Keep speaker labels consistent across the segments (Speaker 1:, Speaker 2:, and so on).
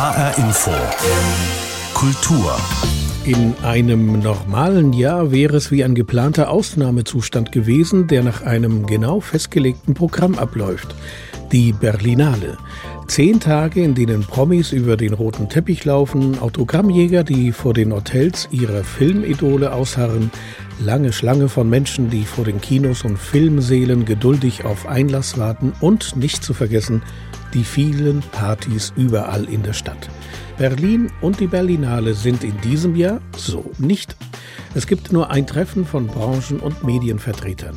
Speaker 1: HR Info. Kultur.
Speaker 2: In einem normalen Jahr wäre es wie ein geplanter Ausnahmezustand gewesen, der nach einem genau festgelegten Programm abläuft. Die Berlinale. Zehn Tage, in denen Promis über den roten Teppich laufen, Autogrammjäger, die vor den Hotels ihrer Filmidole ausharren, lange Schlange von Menschen, die vor den Kinos und Filmsälen geduldig auf Einlass warten und nicht zu vergessen die vielen Partys überall in der Stadt. Berlin und die Berlinale sind in diesem Jahr so nicht. Es gibt nur ein Treffen von Branchen- und Medienvertretern.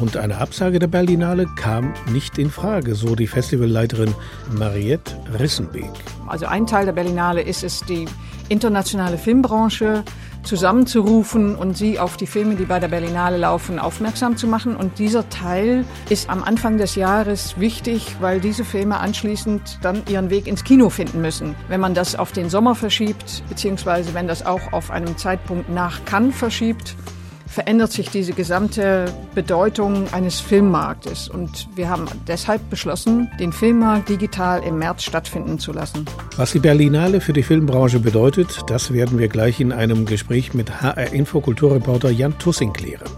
Speaker 2: Und eine Absage der Berlinale kam nicht in Frage, so die Festivalleiterin Mariette Rissenbeek.
Speaker 3: Also ein Teil der Berlinale ist es, die internationale Filmbranche zusammenzurufen und sie auf die Filme, die bei der Berlinale laufen, aufmerksam zu machen. Und dieser Teil ist am Anfang des Jahres wichtig, weil diese Filme anschließend dann ihren Weg ins Kino finden müssen. Wenn man das auf den Sommer verschiebt, beziehungsweise wenn das auch auf einem Zeitpunkt nach Cannes verschiebt, verändert sich diese gesamte Bedeutung eines Filmmarktes. Und wir haben deshalb beschlossen, den Filmmarkt digital im März stattfinden zu lassen.
Speaker 2: Was die Berlinale für die Filmbranche bedeutet, das werden wir gleich in einem Gespräch mit HR Infokulturreporter Jan Tussing klären.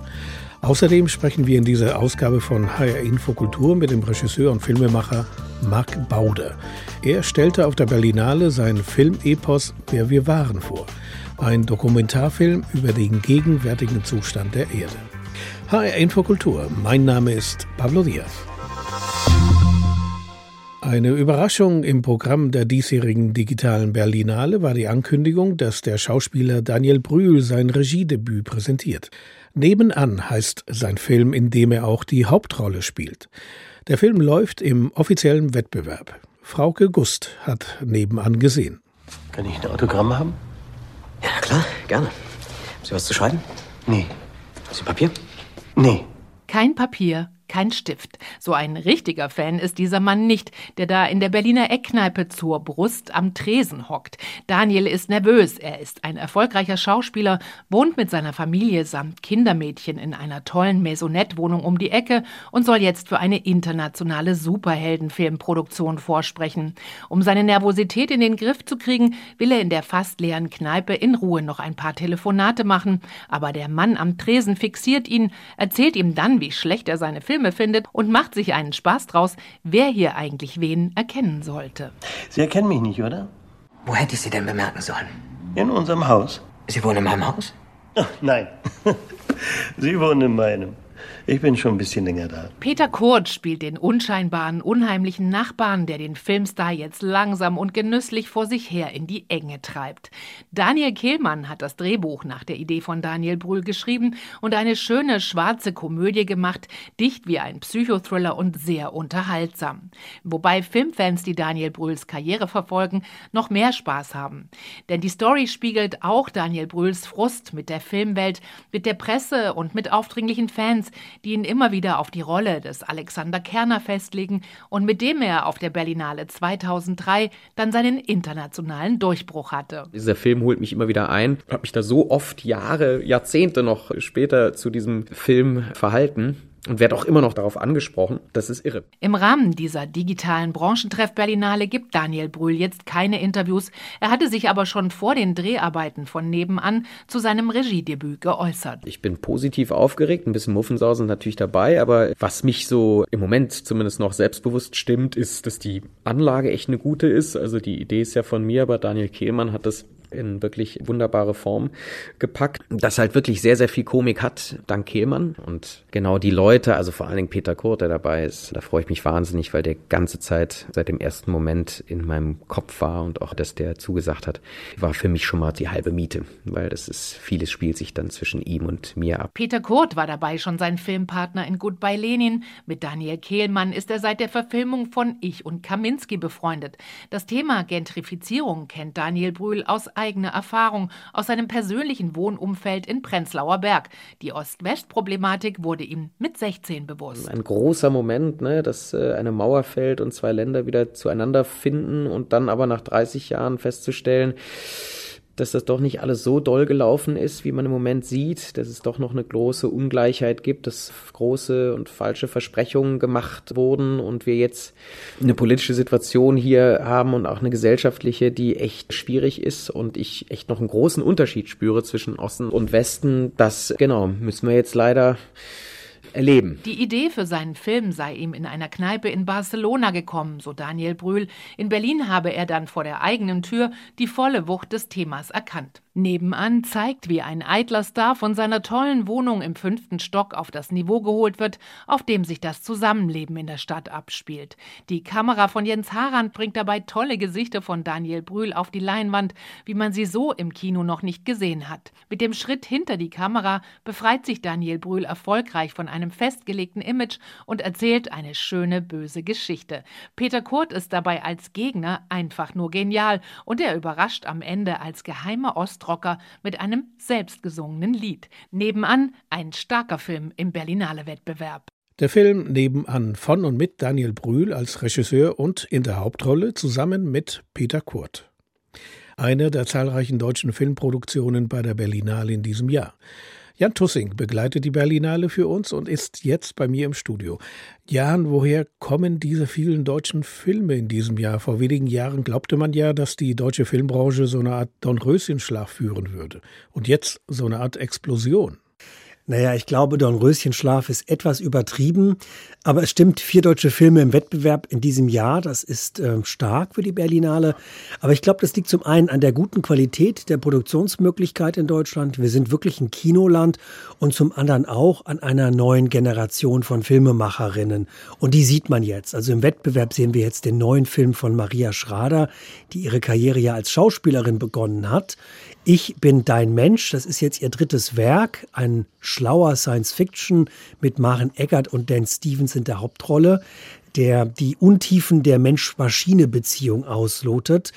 Speaker 2: Außerdem sprechen wir in dieser Ausgabe von HR Infokultur mit dem Regisseur und Filmemacher Marc Bauder. Er stellte auf der Berlinale seinen Filmepos Wer wir waren vor. Ein Dokumentarfilm über den gegenwärtigen Zustand der Erde. HR Infokultur. Mein Name ist Pablo Diaz. Eine Überraschung im Programm der diesjährigen digitalen Berlinale war die Ankündigung, dass der Schauspieler Daniel Brühl sein Regiedebüt präsentiert. Nebenan heißt sein Film, in dem er auch die Hauptrolle spielt. Der Film läuft im offiziellen Wettbewerb. Frauke Gust hat nebenan gesehen.
Speaker 4: Kann ich ein Autogramm haben?
Speaker 5: Ja, klar, gerne. Haben Sie was zu schreiben?
Speaker 4: Nee.
Speaker 5: Haben Sie Papier?
Speaker 4: Nee.
Speaker 6: Kein Papier, kein Stift. So ein richtiger Fan ist dieser Mann nicht, der da in der Berliner Eckkneipe zur Brust am Tresen hockt. Daniel ist nervös. Er ist ein erfolgreicher Schauspieler, wohnt mit seiner Familie samt Kindermädchen in einer tollen Maisonette-Wohnung um die Ecke und soll jetzt für eine internationale Superheldenfilmproduktion vorsprechen. Um seine Nervosität in den Griff zu kriegen, will er in der fast leeren Kneipe in Ruhe noch ein paar Telefonate machen. Aber der Mann am Tresen fixiert ihn, erzählt ihm dann, wie schlecht er seine Filme Filme findet und macht sich einen Spaß draus, wer hier eigentlich wen erkennen sollte.
Speaker 4: Sie erkennen mich nicht, oder?
Speaker 5: Wo hätte ich Sie denn bemerken sollen?
Speaker 4: In unserem Haus.
Speaker 5: Sie wohnen in meinem Haus?
Speaker 4: Ach, nein. Sie wohnen in meinem. Ich bin schon ein bisschen länger da.
Speaker 6: Peter Kurt spielt den unscheinbaren, unheimlichen Nachbarn, der den Filmstar jetzt langsam und genüsslich vor sich her in die Enge treibt. Daniel Kehlmann hat das Drehbuch nach der Idee von Daniel Brühl geschrieben und eine schöne schwarze Komödie gemacht, dicht wie ein Psychothriller und sehr unterhaltsam. Wobei Filmfans, die Daniel Brühls Karriere verfolgen, noch mehr Spaß haben. Denn die Story spiegelt auch Daniel Brühls Frust mit der Filmwelt, mit der Presse und mit aufdringlichen Fans, die ihn immer wieder auf die Rolle des Alexander Kerner festlegen und mit dem er auf der Berlinale 2003 dann seinen internationalen Durchbruch hatte.
Speaker 7: Dieser Film holt mich immer wieder ein, habe mich da so oft Jahre, Jahrzehnte noch später zu diesem Film verhalten und werde auch immer noch darauf angesprochen. Das ist irre.
Speaker 6: Im Rahmen dieser digitalen Branchentreff Berlinale gibt Daniel Brühl jetzt keine Interviews. Er hatte sich aber schon vor den Dreharbeiten von nebenan zu seinem Regiedebüt geäußert.
Speaker 7: Ich bin positiv aufgeregt, ein bisschen Muffensausen natürlich dabei, aber was mich so im Moment zumindest noch selbstbewusst stimmt, ist, dass die Anlage echt eine gute ist. Also die Idee ist ja von mir, aber Daniel Kehlmann hat das in wirklich wunderbare Form gepackt, das halt wirklich sehr, sehr viel Komik hat, dank Kehlmann. Und genau die Leute, also vor allen Dingen Peter Kurt, der dabei ist, da freue ich mich wahnsinnig, weil der ganze Zeit seit dem ersten Moment in meinem Kopf war und auch, dass der zugesagt hat, war für mich schon mal die halbe Miete, weil das ist, vieles spielt sich dann zwischen ihm und mir ab.
Speaker 6: Peter Kurt war dabei schon sein Filmpartner in Goodbye Lenin. Mit Daniel Kehlmann ist er seit der Verfilmung von Ich und Kaminski befreundet. Das Thema Gentrifizierung kennt Daniel Brühl aus eigene Erfahrung aus seinem persönlichen Wohnumfeld in Prenzlauer Berg. Die Ost-West-Problematik wurde ihm mit 16 bewusst.
Speaker 7: Ein großer Moment, ne, dass äh, eine Mauer fällt und zwei Länder wieder zueinander finden und dann aber nach 30 Jahren festzustellen, dass das doch nicht alles so doll gelaufen ist, wie man im Moment sieht, dass es doch noch eine große Ungleichheit gibt, dass große und falsche Versprechungen gemacht wurden und wir jetzt eine politische Situation hier haben und auch eine gesellschaftliche, die echt schwierig ist und ich echt noch einen großen Unterschied spüre zwischen Osten und Westen. Das, genau, müssen wir jetzt leider erleben.
Speaker 6: Die Idee für seinen Film sei ihm in einer Kneipe in Barcelona gekommen, so Daniel Brühl. In Berlin habe er dann vor der eigenen Tür die volle Wucht des Themas erkannt. Nebenan zeigt, wie ein eitler Star von seiner tollen Wohnung im fünften Stock auf das Niveau geholt wird, auf dem sich das Zusammenleben in der Stadt abspielt. Die Kamera von Jens Harand bringt dabei tolle Gesichter von Daniel Brühl auf die Leinwand, wie man sie so im Kino noch nicht gesehen hat. Mit dem Schritt hinter die Kamera befreit sich Daniel Brühl erfolgreich von einem festgelegten Image und erzählt eine schöne böse Geschichte. Peter Kurt ist dabei als Gegner einfach nur genial und er überrascht am Ende als geheimer Ost Ostrocker mit einem selbstgesungenen Lied. Nebenan ein starker Film im Berlinale-Wettbewerb.
Speaker 2: Der Film Nebenan von und mit Daniel Brühl als Regisseur und in der Hauptrolle zusammen mit Peter Kurt. Eine der zahlreichen deutschen Filmproduktionen bei der Berlinale in diesem Jahr. Jan Tussing begleitet die Berlinale für uns und ist jetzt bei mir im Studio. Jan, woher kommen diese vielen deutschen Filme in diesem Jahr? Vor wenigen Jahren glaubte man ja, dass die deutsche Filmbranche so eine Art Dornröschenschlaf führen würde. Und jetzt so eine Art Explosion.
Speaker 8: Naja, ich glaube, Dornröschenschlaf ist etwas übertrieben, aber es stimmt, vier deutsche Filme im Wettbewerb in diesem Jahr, das ist äh, stark für die Berlinale. Aber ich glaube, das liegt zum einen an der guten Qualität der Produktionsmöglichkeit in Deutschland. Wir sind wirklich ein Kinoland und zum anderen auch an einer neuen Generation von Filmemacherinnen. Und die sieht man jetzt. Also im Wettbewerb sehen wir jetzt den neuen Film von Maria Schrader, die ihre Karriere ja als Schauspielerin begonnen hat. Ich bin dein Mensch, das ist jetzt ihr drittes Werk, ein schlauer Science-Fiction mit Maren Eggert und Dan Stevens in der Hauptrolle, der die Untiefen der Mensch-Maschine-Beziehung auslotet.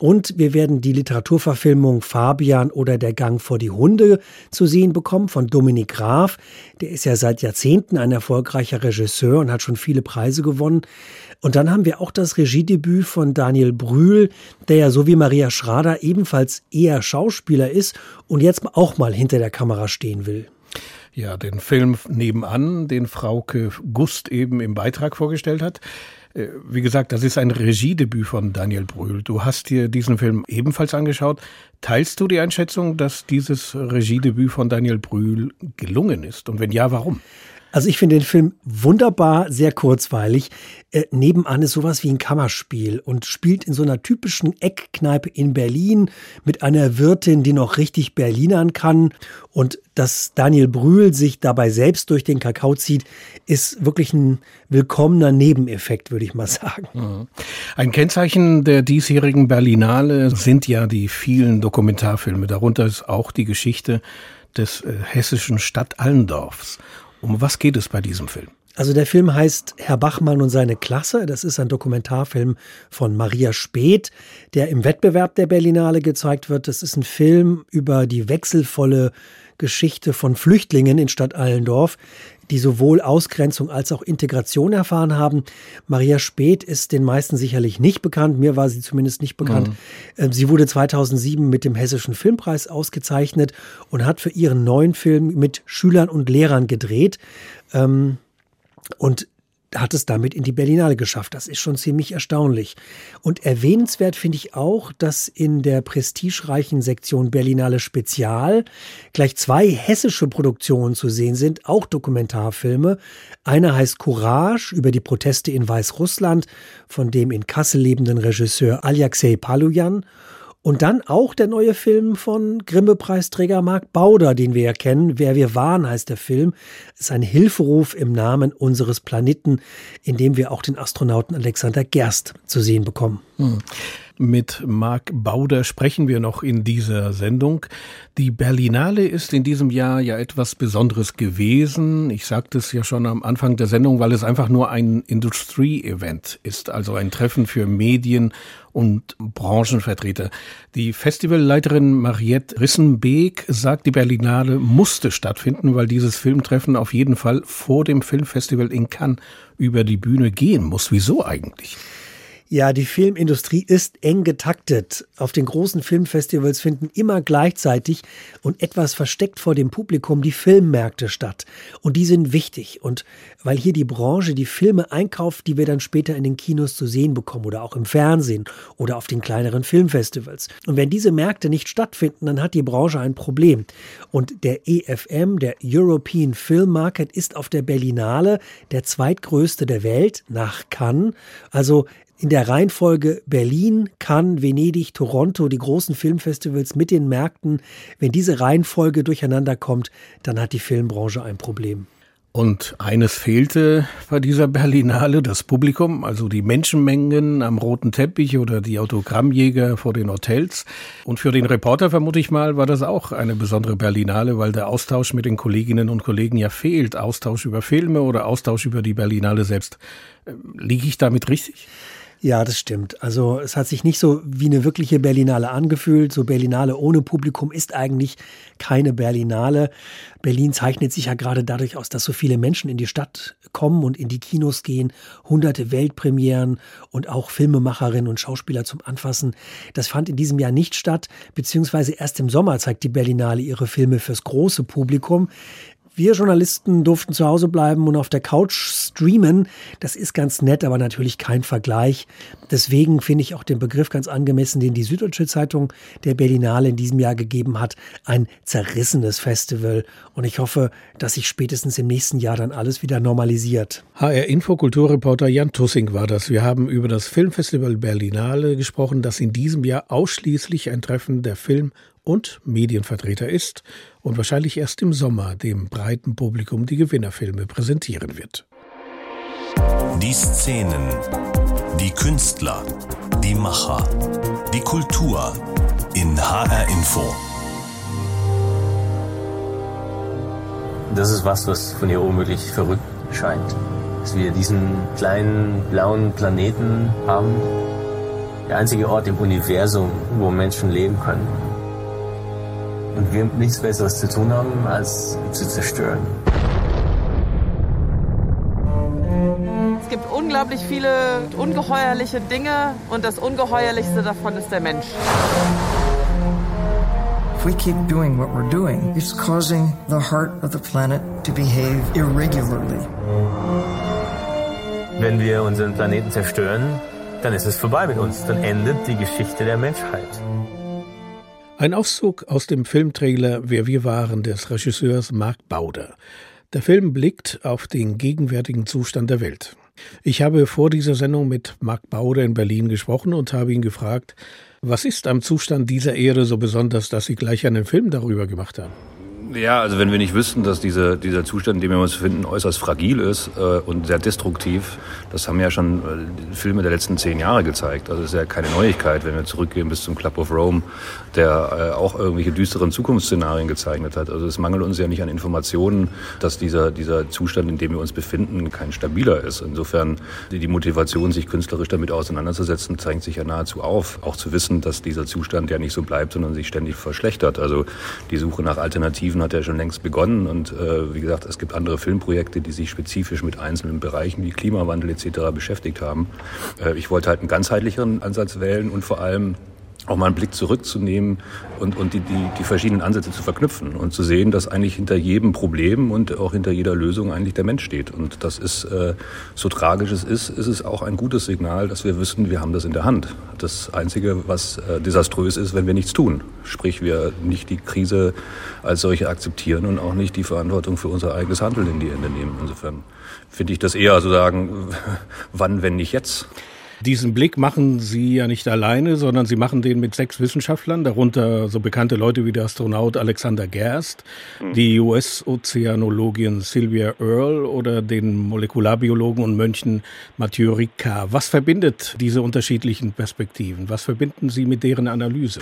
Speaker 8: Und wir werden die Literaturverfilmung Fabian oder Der Gang vor die Hunde zu sehen bekommen von Dominik Graf. Der ist ja seit Jahrzehnten ein erfolgreicher Regisseur und hat schon viele Preise gewonnen. Und dann haben wir auch das Regiedebüt von Daniel Brühl, der ja so wie Maria Schrader ebenfalls eher Schauspieler ist und jetzt auch mal hinter der Kamera stehen will.
Speaker 2: Ja, den Film nebenan, den Frauke Gust eben im Beitrag vorgestellt hat. Äh, wie gesagt, das ist ein Regiedebüt von Daniel Brühl. Du hast dir diesen Film ebenfalls angeschaut. Teilst du die Einschätzung, dass dieses Regiedebüt von Daniel Brühl gelungen ist? Und wenn ja, warum?
Speaker 8: Also ich finde den Film wunderbar, sehr kurzweilig. Äh, nebenan ist sowas wie ein Kammerspiel und spielt in so einer typischen Eckkneipe in Berlin mit einer Wirtin, die noch richtig Berlinern kann. Und dass Daniel Brühl sich dabei selbst durch den Kakao zieht, ist wirklich ein willkommener Nebeneffekt, würde ich mal sagen. Mhm.
Speaker 2: Ein Kennzeichen der diesjährigen Berlinale sind ja die vielen Dokumentarfilme. Darunter ist auch die Geschichte des äh, hessischen Stadt Allendorfs. Um was geht es bei diesem Film?
Speaker 8: Also der Film heißt Herr Bachmann und seine Klasse. Das ist ein Dokumentarfilm von Maria Speth, der im Wettbewerb der Berlinale gezeigt wird. Das ist ein Film über die wechselvolle Geschichte von Flüchtlingen in Stadt Allendorf, die sowohl Ausgrenzung als auch Integration erfahren haben. Maria Speth ist den meisten sicherlich nicht bekannt. Mir war sie zumindest nicht bekannt. Mhm. Sie wurde 2007 mit dem Hessischen Filmpreis ausgezeichnet und hat für ihren neuen Film mit Schülern und Lehrern gedreht. Ähm, und hat es damit in die Berlinale geschafft. Das ist schon ziemlich erstaunlich. Und erwähnenswert finde ich auch, dass in der prestigereichen Sektion Berlinale Spezial gleich zwei hessische Produktionen zu sehen sind, auch Dokumentarfilme. Einer heißt Courage über die Proteste in Weißrussland von dem in Kassel lebenden Regisseur Aljaxej Palujan und dann auch der neue Film von Grimme-Preisträger Marc Bauder, den wir ja kennen. Wer wir waren, heißt der Film. Ist ein Hilferuf im Namen unseres Planeten, in dem wir auch den Astronauten Alexander Gerst zu sehen bekommen. Hm.
Speaker 2: Mit Marc Bauder sprechen wir noch in dieser Sendung. Die Berlinale ist in diesem Jahr ja etwas Besonderes gewesen. Ich sagte es ja schon am Anfang der Sendung, weil es einfach nur ein Industrie-Event ist, also ein Treffen für Medien und Branchenvertreter. Die Festivalleiterin Mariette Rissenbeek sagt, die Berlinale musste stattfinden, weil dieses Filmtreffen auf jeden Fall vor dem Filmfestival in Cannes über die Bühne gehen muss. Wieso eigentlich?
Speaker 8: Ja, die Filmindustrie ist eng getaktet. Auf den großen Filmfestivals finden immer gleichzeitig und etwas versteckt vor dem Publikum die Filmmärkte statt. Und die sind wichtig. Und weil hier die Branche die Filme einkauft, die wir dann später in den Kinos zu sehen bekommen oder auch im Fernsehen oder auf den kleineren Filmfestivals. Und wenn diese Märkte nicht stattfinden, dann hat die Branche ein Problem. Und der EFM, der European Film Market, ist auf der Berlinale der zweitgrößte der Welt nach Cannes. Also in der Reihenfolge Berlin, Cannes, Venedig, Toronto, die großen Filmfestivals mit den Märkten. Wenn diese Reihenfolge durcheinander kommt, dann hat die Filmbranche ein Problem.
Speaker 2: Und eines fehlte bei dieser Berlinale, das Publikum, also die Menschenmengen am roten Teppich oder die Autogrammjäger vor den Hotels. Und für den Reporter vermute ich mal, war das auch eine besondere Berlinale, weil der Austausch mit den Kolleginnen und Kollegen ja fehlt. Austausch über Filme oder Austausch über die Berlinale selbst. Ähm, liege ich damit richtig?
Speaker 8: Ja, das stimmt. Also es hat sich nicht so wie eine wirkliche Berlinale angefühlt. So Berlinale ohne Publikum ist eigentlich keine Berlinale. Berlin zeichnet sich ja gerade dadurch aus, dass so viele Menschen in die Stadt kommen und in die Kinos gehen, hunderte Weltpremieren und auch Filmemacherinnen und Schauspieler zum Anfassen. Das fand in diesem Jahr nicht statt, beziehungsweise erst im Sommer zeigt die Berlinale ihre Filme fürs große Publikum. Wir Journalisten durften zu Hause bleiben und auf der Couch streamen. Das ist ganz nett, aber natürlich kein Vergleich. Deswegen finde ich auch den Begriff ganz angemessen, den die Süddeutsche Zeitung der Berlinale in diesem Jahr gegeben hat. Ein zerrissenes Festival. Und ich hoffe, dass sich spätestens im nächsten Jahr dann alles wieder normalisiert.
Speaker 2: HR Infokulturreporter Jan Tussing war das. Wir haben über das Filmfestival Berlinale gesprochen, das in diesem Jahr ausschließlich ein Treffen der Film- und Medienvertreter ist und wahrscheinlich erst im Sommer dem breiten Publikum die Gewinnerfilme präsentieren wird.
Speaker 1: Die Szenen, die Künstler, die Macher, die Kultur in HR Info.
Speaker 9: Das ist was, was von hier oben wirklich verrückt scheint. Dass wir diesen kleinen blauen Planeten haben. Der einzige Ort im Universum, wo Menschen leben können und wir nichts Besseres zu tun haben, als zu zerstören.
Speaker 10: Es gibt unglaublich viele ungeheuerliche Dinge und das ungeheuerlichste davon ist der Mensch.
Speaker 11: If we keep doing what we're doing, it's causing the heart of the planet to behave irregularly.
Speaker 9: Wenn wir unseren Planeten zerstören, dann ist es vorbei mit uns. Dann endet die Geschichte der Menschheit.
Speaker 2: Ein Auszug aus dem Filmtrailer Wer wir waren des Regisseurs Mark Bauder. Der Film blickt auf den gegenwärtigen Zustand der Welt. Ich habe vor dieser Sendung mit Mark Bauder in Berlin gesprochen und habe ihn gefragt, was ist am Zustand dieser Erde so besonders, dass Sie gleich einen Film darüber gemacht haben?
Speaker 12: Ja, also wenn wir nicht wüssten, dass diese, dieser Zustand, in dem wir uns befinden, äußerst fragil ist äh, und sehr destruktiv, das haben ja schon äh, Filme der letzten zehn Jahre gezeigt. Also es ist ja keine Neuigkeit, wenn wir zurückgehen bis zum Club of Rome, der äh, auch irgendwelche düsteren Zukunftsszenarien gezeichnet hat. Also es mangelt uns ja nicht an Informationen, dass dieser, dieser Zustand, in dem wir uns befinden, kein stabiler ist. Insofern die, die Motivation, sich künstlerisch damit auseinanderzusetzen, zeigt sich ja nahezu auf. Auch zu wissen, dass dieser Zustand ja nicht so bleibt, sondern sich ständig verschlechtert. Also die Suche nach Alternativen hat ja schon längst begonnen und äh, wie gesagt, es gibt andere Filmprojekte, die sich spezifisch mit einzelnen Bereichen wie Klimawandel etc. beschäftigt haben. Äh, ich wollte halt einen ganzheitlicheren Ansatz wählen und vor allem auch mal einen Blick zurückzunehmen und, und die, die, die verschiedenen Ansätze zu verknüpfen und zu sehen, dass eigentlich hinter jedem Problem und auch hinter jeder Lösung eigentlich der Mensch steht. Und das ist, äh, so tragisch es ist, ist es auch ein gutes Signal, dass wir wissen, wir haben das in der Hand. Das Einzige, was äh, desaströs ist, wenn wir nichts tun. Sprich, wir nicht die Krise als solche akzeptieren und auch nicht die Verantwortung für unser eigenes Handeln in die Hände nehmen. Insofern finde ich das eher so sagen, wann, wenn nicht jetzt.
Speaker 2: Diesen Blick machen Sie ja nicht alleine, sondern Sie machen den mit sechs Wissenschaftlern, darunter so bekannte Leute wie der Astronaut Alexander Gerst, mhm. die US-Ozeanologin Sylvia Earle oder den Molekularbiologen und Mönchen Mathieu Ricard. Was verbindet diese unterschiedlichen Perspektiven? Was verbinden Sie mit deren Analyse?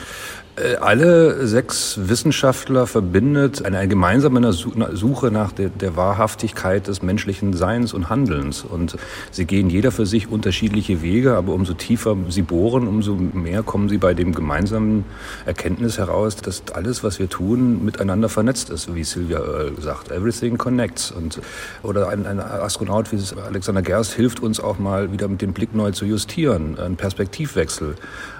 Speaker 12: Äh, alle sechs Wissenschaftler verbindet eine gemeinsame Suche nach der, der Wahrhaftigkeit des menschlichen Seins und Handelns. Und sie gehen jeder für sich unterschiedliche Wege schwieriger, aber umso tiefer sie bohren, umso mehr kommen sie bei dem gemeinsamen Erkenntnis heraus, dass alles, was wir tun, miteinander vernetzt ist, wie Sylvia Earle sagt. Everything connects. Und, oder ein, ein Astronaut wie Alexander Gerst hilft uns auch mal wieder mit dem Blick neu zu justieren, ein Perspektivwechsel.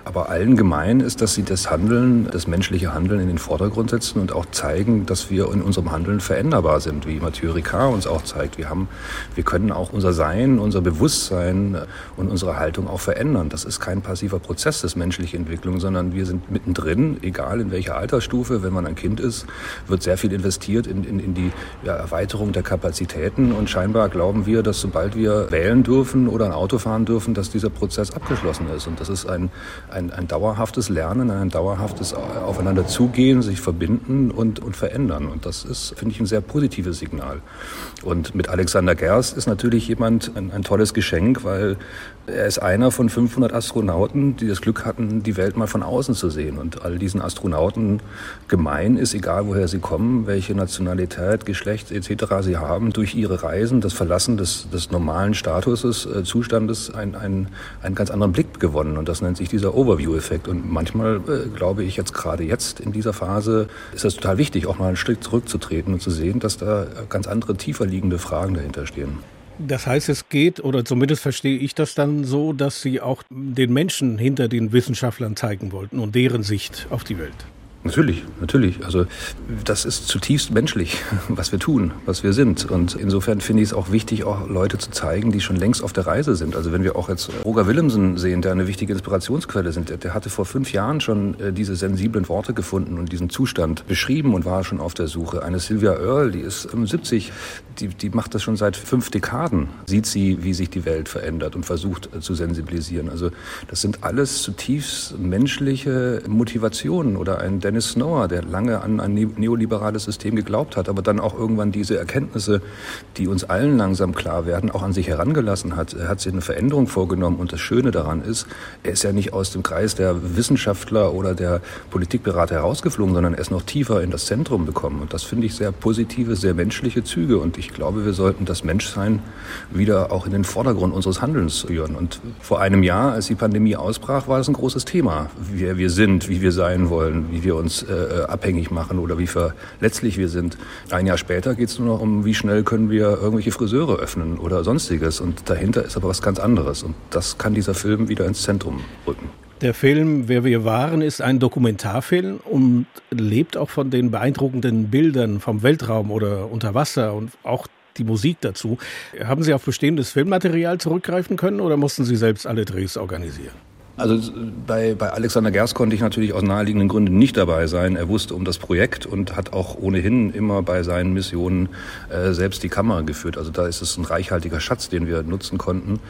Speaker 12: Aber allen gemein ist, dass sie das Handeln, das menschliche Handeln in den Vordergrund setzen und auch zeigen, dass wir in unserem Handeln veränderbar sind, wie Mathieu Ricard uns auch zeigt. Wir haben, wir können auch unser Sein, unser Bewusstsein und unsere Haltung auch verändern. Das ist kein passiver Prozess, das menschliche Entwicklung, sondern wir sind mittendrin, egal in welcher Altersstufe. Wenn man ein Kind ist, wird sehr viel investiert in, in, in die ja, Erweiterung der Kapazitäten und scheinbar glauben wir, dass sobald wir wählen dürfen oder ein Auto fahren dürfen, dass dieser Prozess abgeschlossen ist. Und das ist ein, ein, ein dauerhaftes Lernen, ein dauerhaftes Aufeinander zugehen, sich verbinden und, und verändern. Und das ist, finde ich, ein sehr positives Signal. Und mit Alexander Gerst ist natürlich jemand ein, ein tolles Geschenk, weil er ist einer von 500 Astronauten, die das Glück hatten, die Welt mal von außen zu sehen. Und all diesen Astronauten gemein ist, egal woher sie kommen, welche Nationalität, Geschlecht etc. sie haben, durch ihre Reisen, das Verlassen des, des normalen Statuses, äh, Zustandes, ein, ein, einen ganz anderen Blick gewonnen. Und das nennt sich dieser Overview-Effekt. Und manchmal äh, glaube ich jetzt gerade jetzt in dieser Phase ist das total wichtig, auch mal einen Schritt zurückzutreten und zu sehen, dass da ganz andere, tiefer liegende Fragen dahinter stehen.
Speaker 2: Das heißt, es geht, oder zumindest verstehe ich das dann so, dass Sie auch den Menschen hinter den Wissenschaftlern zeigen wollten und deren Sicht auf die Welt.
Speaker 12: Natürlich, natürlich. Also das ist zutiefst menschlich, was wir tun, was wir sind. Und insofern finde ich es auch wichtig, auch Leute zu zeigen, die schon längst auf der Reise sind. Also wenn wir auch jetzt Roger Willemsen sehen, der eine wichtige Inspirationsquelle sind, der, der hatte vor fünf Jahren schon äh, diese sensiblen Worte gefunden und diesen Zustand beschrieben und war schon auf der Suche. Eine Sylvia Earle, die ist 70, die, die macht das schon seit fünf Dekaden, sieht sie, wie sich die Welt verändert und versucht äh, zu sensibilisieren. Also das sind alles zutiefst menschliche Motivationen oder ein Dennis Snower, der lange an ein neoliberales System geglaubt hat, aber dann auch irgendwann diese Erkenntnisse, die uns allen langsam klar werden, auch an sich herangelassen hat. Er hat sich eine Veränderung vorgenommen und das Schöne daran ist, er ist ja nicht aus dem Kreis der Wissenschaftler oder der Politikberater herausgeflogen, sondern er ist noch tiefer in das Zentrum gekommen. Und das finde ich sehr positive, sehr menschliche Züge. Und ich glaube, wir sollten das Menschsein wieder auch in den Vordergrund unseres Handelns führen. Und vor einem Jahr, als die Pandemie ausbrach, war das ein großes Thema, wer wir sind, wie wir sein wollen, wie wir uns äh, abhängig machen oder wie verletzlich wir sind. Ein Jahr später geht es nur noch um, wie schnell können wir irgendwelche Friseure öffnen oder sonstiges. Und dahinter ist aber was ganz anderes. Und das kann dieser Film wieder ins Zentrum rücken.
Speaker 2: Der Film Wer wir waren ist ein Dokumentarfilm und lebt auch von den beeindruckenden Bildern vom Weltraum oder unter Wasser und auch die Musik dazu. Haben Sie auf bestehendes Filmmaterial zurückgreifen können oder mussten Sie selbst alle Drehs organisieren?
Speaker 12: Also bei, bei Alexander Gerst konnte ich natürlich aus naheliegenden Gründen nicht dabei sein. Er wusste um das Projekt und hat auch ohnehin immer bei seinen Missionen äh, selbst die Kamera geführt. Also da ist es ein reichhaltiger Schatz, den wir nutzen konnten.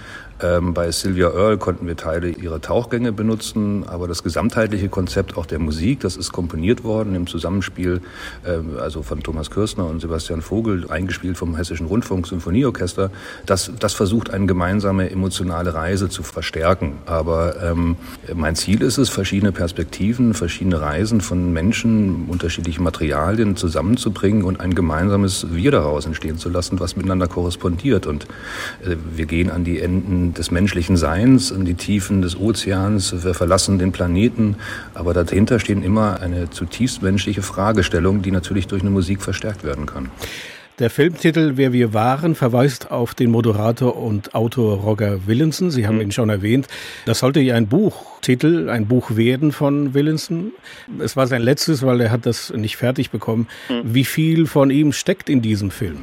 Speaker 12: Ähm, bei Sylvia Earle konnten wir Teile ihrer Tauchgänge benutzen, aber das gesamtheitliche Konzept auch der Musik, das ist komponiert worden im Zusammenspiel, äh, also von Thomas Kürstner und Sebastian Vogel, eingespielt vom Hessischen Rundfunk Symphonieorchester. Das, das versucht eine gemeinsame emotionale Reise zu verstärken. Aber äh, ähm, mein Ziel ist es, verschiedene Perspektiven, verschiedene Reisen von Menschen, unterschiedliche Materialien zusammenzubringen und ein gemeinsames Wir daraus entstehen zu lassen, was miteinander korrespondiert. Und äh, wir gehen an die Enden des menschlichen Seins, an die Tiefen des Ozeans, wir verlassen den Planeten, aber dahinter stehen immer eine zutiefst menschliche Fragestellung, die natürlich durch eine Musik verstärkt werden kann.
Speaker 2: Der Filmtitel Wer wir waren verweist auf den Moderator und Autor Roger Willensen. Sie haben mhm. ihn schon erwähnt. Das sollte ja ein Buchtitel, ein Buch werden von Willensen. Es war sein letztes, weil er hat das nicht fertig bekommen. Mhm. Wie viel von ihm steckt in diesem Film?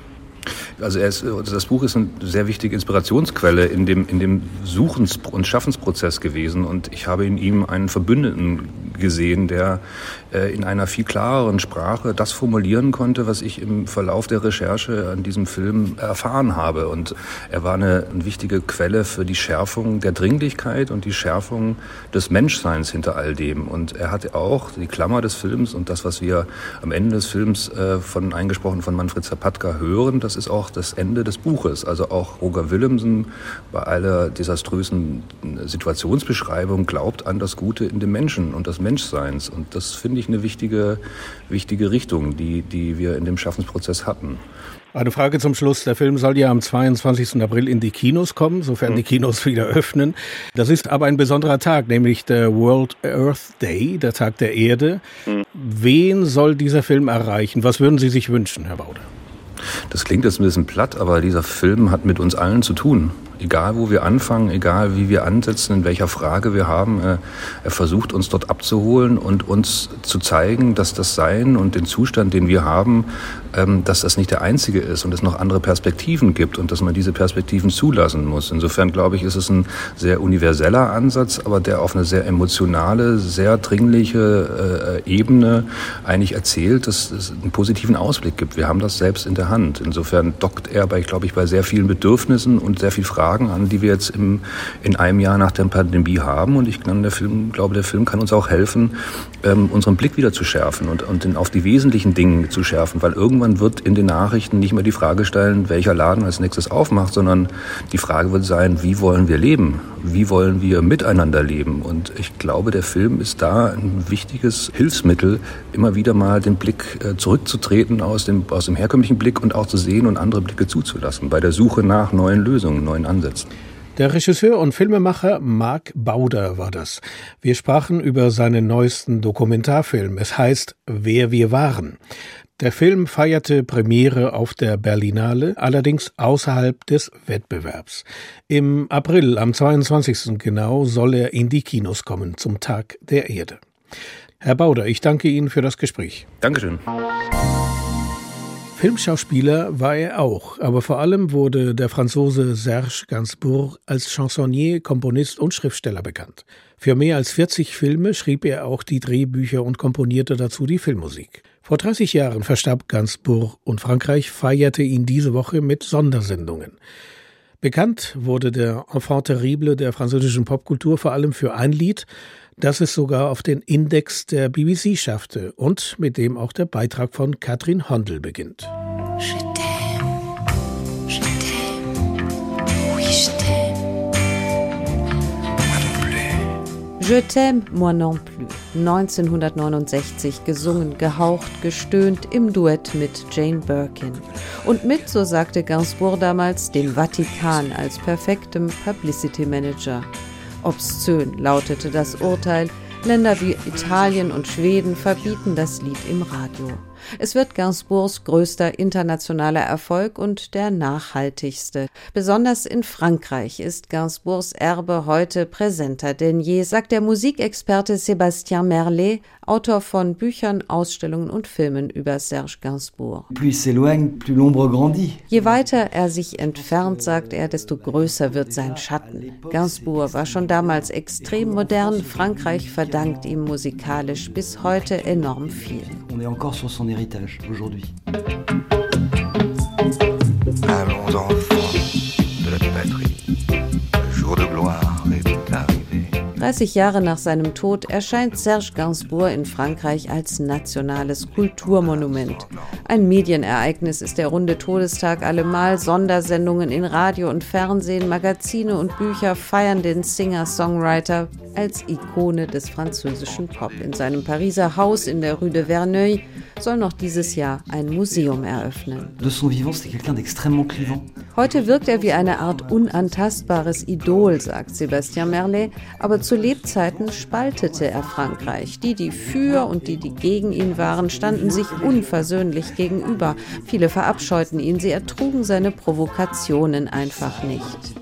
Speaker 12: Also, ist, also das Buch ist eine sehr wichtige Inspirationsquelle in dem, in dem Suchens- und Schaffensprozess gewesen. Und ich habe in ihm einen Verbündeten gesehen, der äh, in einer viel klareren Sprache das formulieren konnte, was ich im Verlauf der Recherche an diesem Film erfahren habe. Und er war eine, wichtige Quelle für die Schärfung der Dringlichkeit und die Schärfung des Menschseins hinter all dem. Und er hatte auch die Klammer des Films und das, was wir am Ende des Films äh, von eingesprochen von Manfred Zapatka hören, das ist auch das Ende des Buches. Also auch Roger Willemsen bei aller desaströsen Situationsbeschreibung glaubt an das Gute in dem Menschen. Und das Menschseins. Und das finde ich eine wichtige, wichtige Richtung, die, die wir in dem Schaffensprozess hatten.
Speaker 2: Eine Frage zum Schluss. Der Film soll ja am 22. April in die Kinos kommen, sofern die Kinos wieder öffnen. Das ist aber ein besonderer Tag, nämlich der World Earth Day, der Tag der Erde. Wen soll dieser Film erreichen? Was würden Sie sich wünschen, Herr Bauder?
Speaker 12: Das klingt jetzt ein bisschen platt, aber dieser Film hat mit uns allen zu tun. Egal, wo wir anfangen, egal, wie wir ansetzen, in welcher Frage wir haben, er, er versucht uns dort abzuholen und uns zu zeigen, dass das Sein und den Zustand, den wir haben, ähm, dass das nicht der einzige ist und es noch andere Perspektiven gibt und dass man diese Perspektiven zulassen muss. Insofern glaube ich, ist es ein sehr universeller Ansatz, aber der auf eine sehr emotionale, sehr dringliche äh, Ebene eigentlich erzählt, dass es einen positiven Ausblick gibt. Wir haben das selbst in der Hand. Insofern dockt er bei, glaube ich, bei sehr vielen Bedürfnissen und sehr viel Fragen Fragen an, die wir jetzt im, in einem Jahr nach der Pandemie haben. Und ich kann, der Film, glaube, der Film kann uns auch helfen, ähm, unseren Blick wieder zu schärfen und, und den, auf die wesentlichen Dinge zu schärfen. Weil irgendwann wird in den Nachrichten nicht mehr die Frage stellen, welcher Laden als nächstes aufmacht, sondern die Frage wird sein, wie wollen wir leben? Wie wollen wir miteinander leben? Und ich glaube, der Film ist da ein wichtiges Hilfsmittel, immer wieder mal den Blick äh, zurückzutreten aus dem, aus dem herkömmlichen Blick und auch zu sehen und andere Blicke zuzulassen bei der Suche nach neuen Lösungen, neuen Ansätzen ansetzen.
Speaker 2: Der Regisseur und Filmemacher Mark Bauder war das. Wir sprachen über seinen neuesten Dokumentarfilm. Es heißt Wer wir waren. Der Film feierte Premiere auf der Berlinale, allerdings außerhalb des Wettbewerbs. Im April, am 22. genau, soll er in die Kinos kommen zum Tag der Erde. Herr Bauder, ich danke Ihnen für das Gespräch.
Speaker 12: Dankeschön.
Speaker 2: Filmschauspieler war er auch, aber vor allem wurde der Franzose Serge Gainsbourg als Chansonnier, Komponist und Schriftsteller bekannt. Für mehr als 40 Filme schrieb er auch die Drehbücher und komponierte dazu die Filmmusik. Vor 30 Jahren verstarb Gainsbourg und Frankreich feierte ihn diese Woche mit Sondersendungen. Bekannt wurde der Enfant terrible der französischen Popkultur vor allem für ein Lied, das es sogar auf den Index der BBC schaffte und mit dem auch der Beitrag von Katrin Hondel beginnt.
Speaker 13: Je t'aime, moi non plus. 1969 gesungen, gehaucht, gestöhnt im Duett mit Jane Birkin. Und mit, so sagte Gainsbourg damals, dem Vatikan als perfektem Publicity Manager. Obszön lautete das Urteil. Länder wie Italien und Schweden verbieten das Lied im Radio. Es wird Gainsbourgs größter internationaler Erfolg und der nachhaltigste. Besonders in Frankreich ist Gainsbourgs Erbe heute präsenter denn je, sagt der Musikexperte Sébastien Merlet, Autor von Büchern, Ausstellungen und Filmen über Serge Gainsbourg. Je weiter er sich entfernt, sagt er, desto größer wird sein Schatten. Gainsbourg war schon damals extrem modern. Frankreich verdankt ihm musikalisch bis heute enorm viel. On est encore sur son héritage aujourd'hui. 30 Jahre nach seinem Tod erscheint Serge Gainsbourg in Frankreich als nationales Kulturmonument. Ein Medienereignis ist der runde Todestag allemal. Sondersendungen in Radio und Fernsehen, Magazine und Bücher feiern den Singer-Songwriter als Ikone des französischen Pop. In seinem Pariser Haus in der Rue de Verneuil soll noch dieses Jahr ein Museum eröffnen. Heute wirkt er wie eine Art unantastbares Idol, sagt Sébastien Merlet, aber zu Lebzeiten spaltete er Frankreich. Die, die für und die, die gegen ihn waren, standen sich unversöhnlich gegenüber. Viele verabscheuten ihn, sie ertrugen seine Provokationen einfach nicht.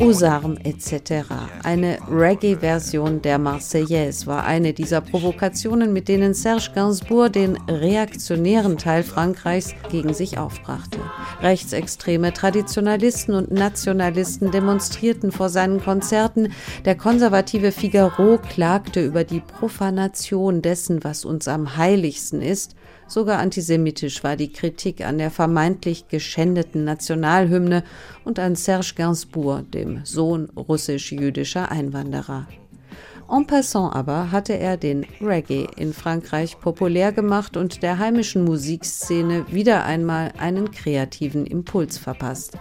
Speaker 13: Armes etc. Eine Reggae-Version der Marseillaise war eine dieser Provokationen, mit denen Serge Gainsbourg den reaktionären Teil Frankreichs gegen sich aufbrachte. Rechtsextreme Traditionalisten und Nationalisten demonstrierten vor seinen Konzerten. Der konservative Figaro klagte über die Profanation dessen, was uns am heiligsten ist Sogar antisemitisch war die Kritik an der vermeintlich geschändeten Nationalhymne und an Serge Gainsbourg, dem Sohn russisch-jüdischer Einwanderer. En passant aber hatte er den Reggae in Frankreich populär gemacht und der heimischen Musikszene wieder einmal einen kreativen Impuls verpasst.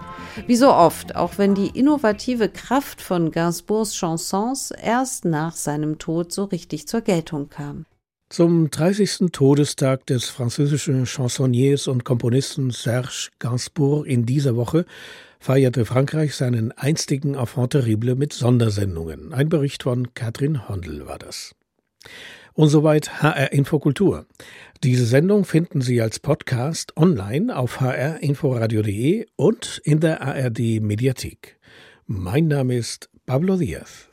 Speaker 13: Wie so oft, auch wenn die innovative Kraft von Gainsbourgs Chansons erst nach seinem Tod so richtig zur Geltung kam.
Speaker 2: Zum 30. Todestag des französischen Chansonniers und Komponisten Serge Gainsbourg in dieser Woche feierte Frankreich seinen einstigen Enfant terrible mit Sondersendungen. Ein Bericht von Katrin Hondel war das. Und soweit HR Infokultur. Diese Sendung finden Sie als Podcast online auf hrinforadio.de und in der ARD Mediathek. Mein Name ist Pablo Diaz.